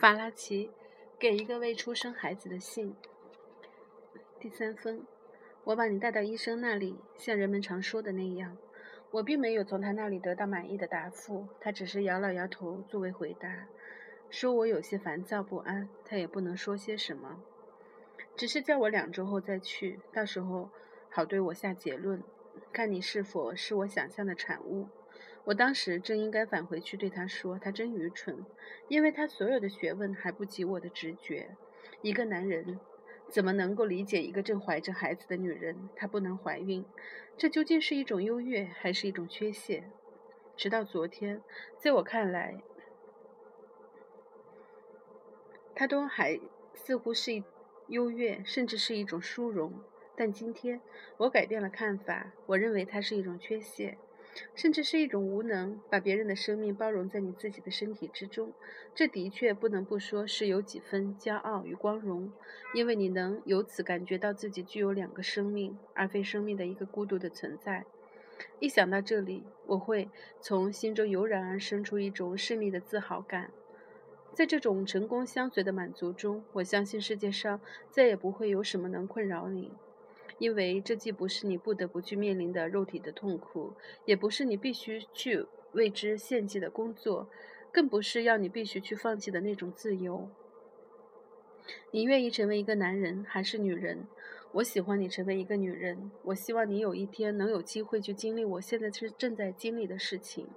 法拉奇给一个未出生孩子的信。第三封，我把你带到医生那里，像人们常说的那样。我并没有从他那里得到满意的答复，他只是摇了摇头作为回答，说我有些烦躁不安。他也不能说些什么，只是叫我两周后再去，到时候好对我下结论，看你是否是我想象的产物。我当时正应该返回去对他说：“他真愚蠢，因为他所有的学问还不及我的直觉。一个男人怎么能够理解一个正怀着孩子的女人？她不能怀孕，这究竟是一种优越还是一种缺陷？直到昨天，在我看来，她都还似乎是一优越，甚至是一种殊荣。但今天，我改变了看法，我认为它是一种缺陷。”甚至是一种无能，把别人的生命包容在你自己的身体之中，这的确不能不说是有几分骄傲与光荣，因为你能由此感觉到自己具有两个生命，而非生命的一个孤独的存在。一想到这里，我会从心中油然而生出一种胜利的自豪感。在这种成功相随的满足中，我相信世界上再也不会有什么能困扰你。因为这既不是你不得不去面临的肉体的痛苦，也不是你必须去为之献祭的工作，更不是要你必须去放弃的那种自由。你愿意成为一个男人还是女人？我喜欢你成为一个女人。我希望你有一天能有机会去经历我现在是正在经历的事情。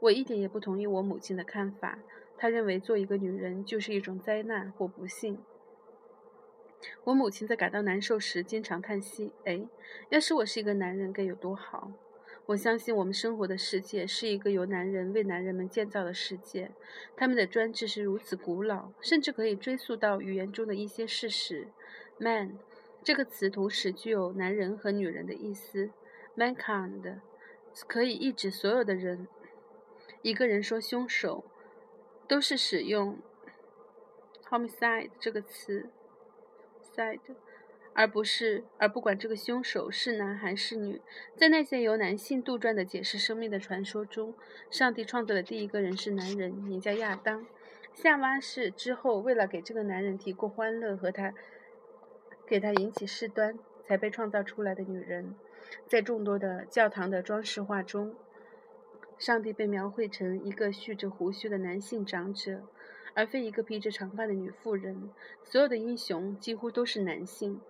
我一点也不同意我母亲的看法，她认为做一个女人就是一种灾难或不幸。我母亲在感到难受时，经常叹息：“哎，要是我是一个男人，该有多好！”我相信我们生活的世界是一个由男人为男人们建造的世界，他们的专制是如此古老，甚至可以追溯到语言中的一些事实。“man” 这个词同时具有男人和女人的意思，“mankind” 可以意指所有的人。一个人说“凶手”，都是使用 “homicide” 这个词。side，而不是，而不管这个凶手是男还是女，在那些由男性杜撰的解释生命的传说中，上帝创造的第一个人是男人，名叫亚当。夏娃是之后为了给这个男人提供欢乐和他给他引起事端才被创造出来的女人。在众多的教堂的装饰画中，上帝被描绘成一个蓄着胡须的男性长者。而非一个披着长发的女妇人。所有的英雄几乎都是男性，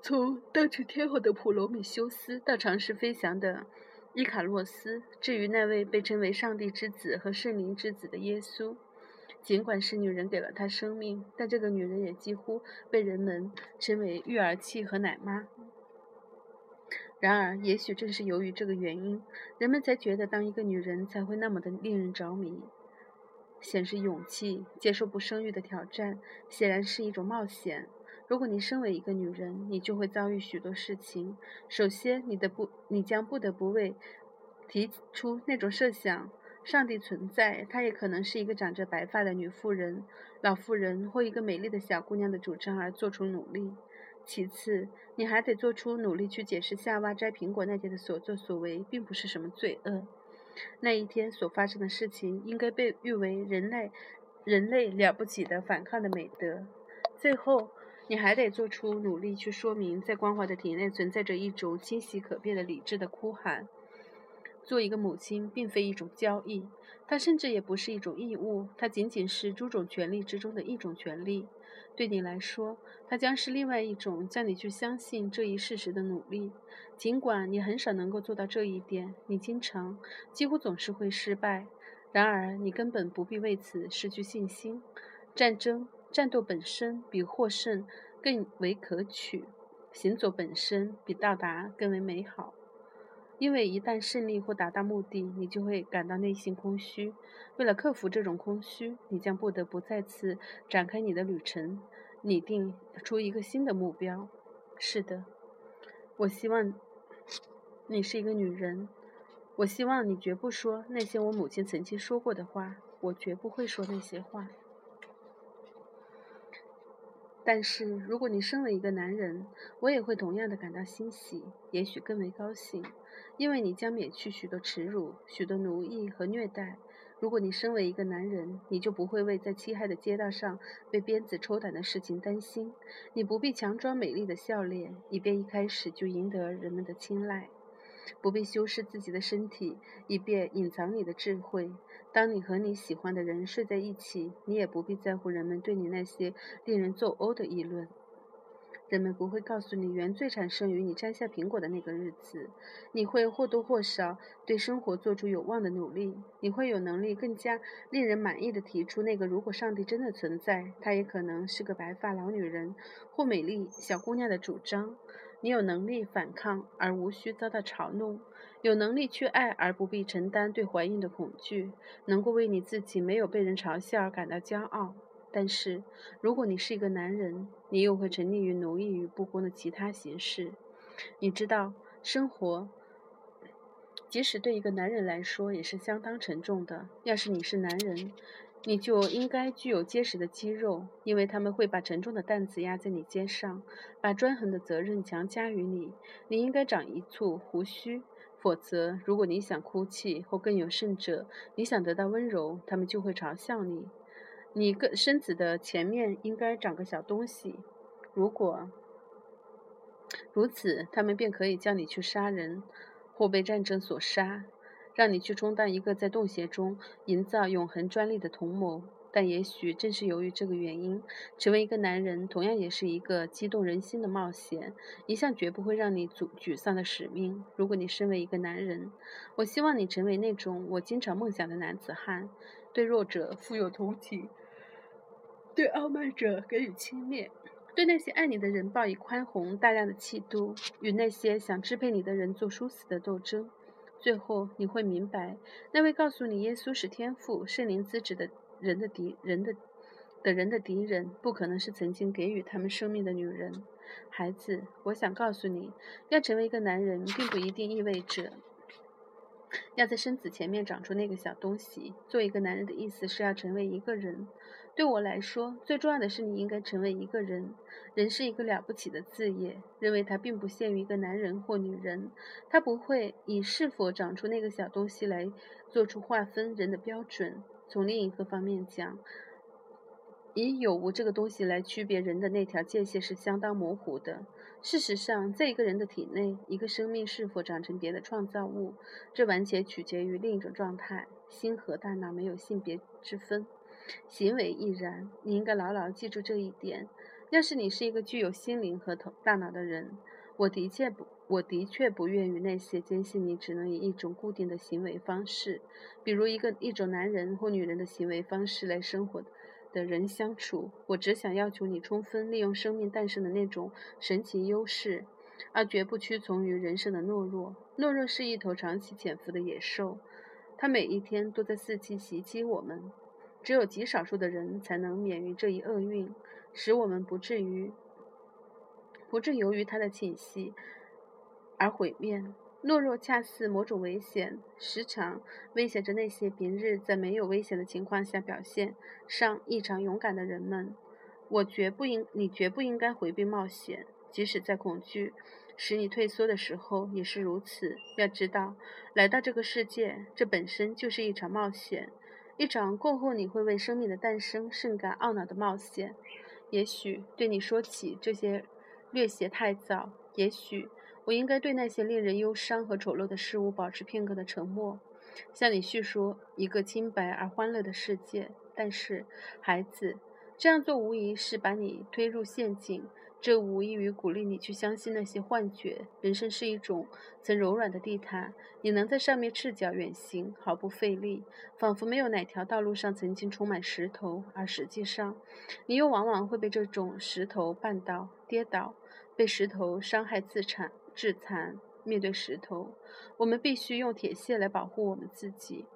从当成天后的普罗米修斯到尝试飞翔的伊卡洛斯，至于那位被称为上帝之子和圣灵之子的耶稣。尽管是女人给了他生命，但这个女人也几乎被人们称为育儿器和奶妈。然而，也许正是由于这个原因，人们才觉得当一个女人才会那么的令人着迷。显示勇气，接受不生育的挑战，显然是一种冒险。如果你身为一个女人，你就会遭遇许多事情。首先，你的不，你将不得不为提出那种设想：上帝存在，她也可能是一个长着白发的女妇人、老妇人或一个美丽的小姑娘的主张而做出努力。其次，你还得做出努力去解释夏娃摘苹果那天的所作所为，并不是什么罪恶。那一天所发生的事情应该被誉为人类人类了不起的反抗的美德。最后，你还得做出努力去说明，在光滑的体内存在着一种清晰可辨的理智的哭喊。做一个母亲并非一种交易，它甚至也不是一种义务，它仅仅是诸种权利之中的一种权利。对你来说，它将是另外一种叫你去相信这一事实的努力。尽管你很少能够做到这一点，你经常、几乎总是会失败。然而，你根本不必为此失去信心。战争、战斗本身比获胜更为可取，行走本身比到达更为美好。因为一旦胜利或达到目的，你就会感到内心空虚。为了克服这种空虚，你将不得不再次展开你的旅程，拟定出一个新的目标。是的，我希望你是一个女人。我希望你绝不说那些我母亲曾经说过的话。我绝不会说那些话。但是，如果你生了一个男人，我也会同样的感到欣喜，也许更为高兴。因为你将免去许多耻辱、许多奴役和虐待。如果你身为一个男人，你就不会为在漆黑的街道上被鞭子抽打的事情担心。你不必强装美丽的笑脸，以便一开始就赢得人们的青睐；不必修饰自己的身体，以便隐藏你的智慧。当你和你喜欢的人睡在一起，你也不必在乎人们对你那些令人作呕的议论。人们不会告诉你原罪产生于你摘下苹果的那个日子。你会或多或少对生活做出有望的努力。你会有能力更加令人满意的提出那个如果上帝真的存在，他也可能是个白发老女人或美丽小姑娘的主张。你有能力反抗而无需遭到嘲弄，有能力去爱而不必承担对怀孕的恐惧，能够为你自己没有被人嘲笑而感到骄傲。但是，如果你是一个男人，你又会沉溺于奴役与不公的其他形式。你知道，生活，即使对一个男人来说，也是相当沉重的。要是你是男人，你就应该具有结实的肌肉，因为他们会把沉重的担子压在你肩上，把专横的责任强加于你。你应该长一簇胡须，否则，如果你想哭泣，或更有甚者，你想得到温柔，他们就会嘲笑你。你个身子的前面应该长个小东西，如果如此，他们便可以叫你去杀人，或被战争所杀，让你去充当一个在洞穴中营造永恒专利的同谋。但也许正是由于这个原因，成为一个男人同样也是一个激动人心的冒险，一项绝不会让你沮沮丧的使命。如果你身为一个男人，我希望你成为那种我经常梦想的男子汉，对弱者富有同情。对傲慢者给予轻蔑，对那些爱你的人报以宽宏大量的气度，与那些想支配你的人做殊死的斗争。最后你会明白，那位告诉你耶稣是天赋、圣灵资质的人的敌人的的人的敌人，不可能是曾经给予他们生命的女人。孩子，我想告诉你，要成为一个男人，并不一定意味着要在身子前面长出那个小东西。做一个男人的意思是要成为一个人。对我来说，最重要的是你应该成为一个人。人是一个了不起的字眼，认为它并不限于一个男人或女人。它不会以是否长出那个小东西来做出划分人的标准。从另一个方面讲，以有无这个东西来区别人的那条界限是相当模糊的。事实上，在一个人的体内，一个生命是否长成别的创造物，这完全取决于另一种状态。心和大脑没有性别之分。行为亦然，你应该牢牢记住这一点。要是你是一个具有心灵和头大脑的人，我的确不，我的确不愿与那些坚信你只能以一种固定的行为方式，比如一个一种男人或女人的行为方式来生活的人相处。我只想要求你充分利用生命诞生的那种神奇优势，而绝不屈从于人生的懦弱。懦弱是一头长期潜伏的野兽，它每一天都在伺机袭击我们。只有极少数的人才能免于这一厄运，使我们不至于不致由于它的侵袭而毁灭。懦弱恰似某种危险，时常威胁着那些平日在没有危险的情况下表现上异常勇敢的人们。我绝不应，你绝不应该回避冒险，即使在恐惧使你退缩的时候也是如此。要知道，来到这个世界，这本身就是一场冒险。一场过后你会为生命的诞生甚感懊恼的冒险。也许对你说起这些略显太早。也许我应该对那些令人忧伤和丑陋的事物保持片刻的沉默，向你叙说一个清白而欢乐的世界。但是，孩子，这样做无疑是把你推入陷阱。这无异于鼓励你去相信那些幻觉。人生是一种曾柔软的地毯，你能在上面赤脚远行，毫不费力，仿佛没有哪条道路上曾经充满石头。而实际上，你又往往会被这种石头绊倒、跌倒，被石头伤害、自残、致残。面对石头，我们必须用铁屑来保护我们自己。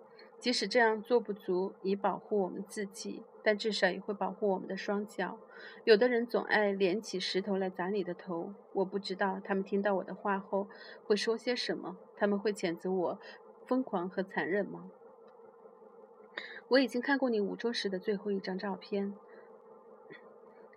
即使这样做不足以保护我们自己，但至少也会保护我们的双脚。有的人总爱连起石头来砸你的头，我不知道他们听到我的话后会说些什么。他们会谴责我疯狂和残忍吗？我已经看过你五周时的最后一张照片。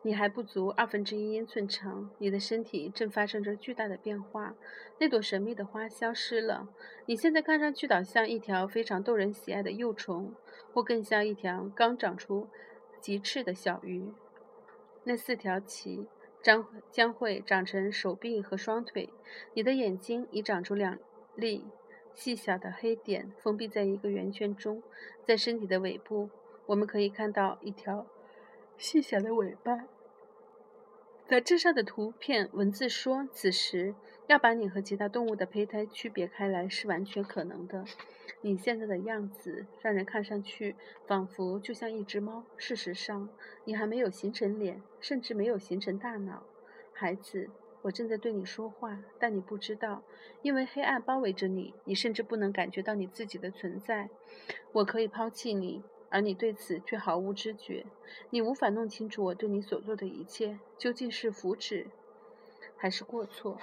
你还不足二分之一英寸长，你的身体正发生着巨大的变化。那朵神秘的花消失了，你现在看上去倒像一条非常逗人喜爱的幼虫，或更像一条刚长出棘翅的小鱼。那四条鳍将将会长成手臂和双腿。你的眼睛已长出两粒细小的黑点，封闭在一个圆圈中，在身体的尾部。我们可以看到一条细小的尾巴。杂志上的图片文字说，此时要把你和其他动物的胚胎区别开来是完全可能的。你现在的样子让人看上去仿佛就像一只猫。事实上，你还没有形成脸，甚至没有形成大脑。孩子，我正在对你说话，但你不知道，因为黑暗包围着你，你甚至不能感觉到你自己的存在。我可以抛弃你。而你对此却毫无知觉，你无法弄清楚我对你所做的一切究竟是福祉还是过错。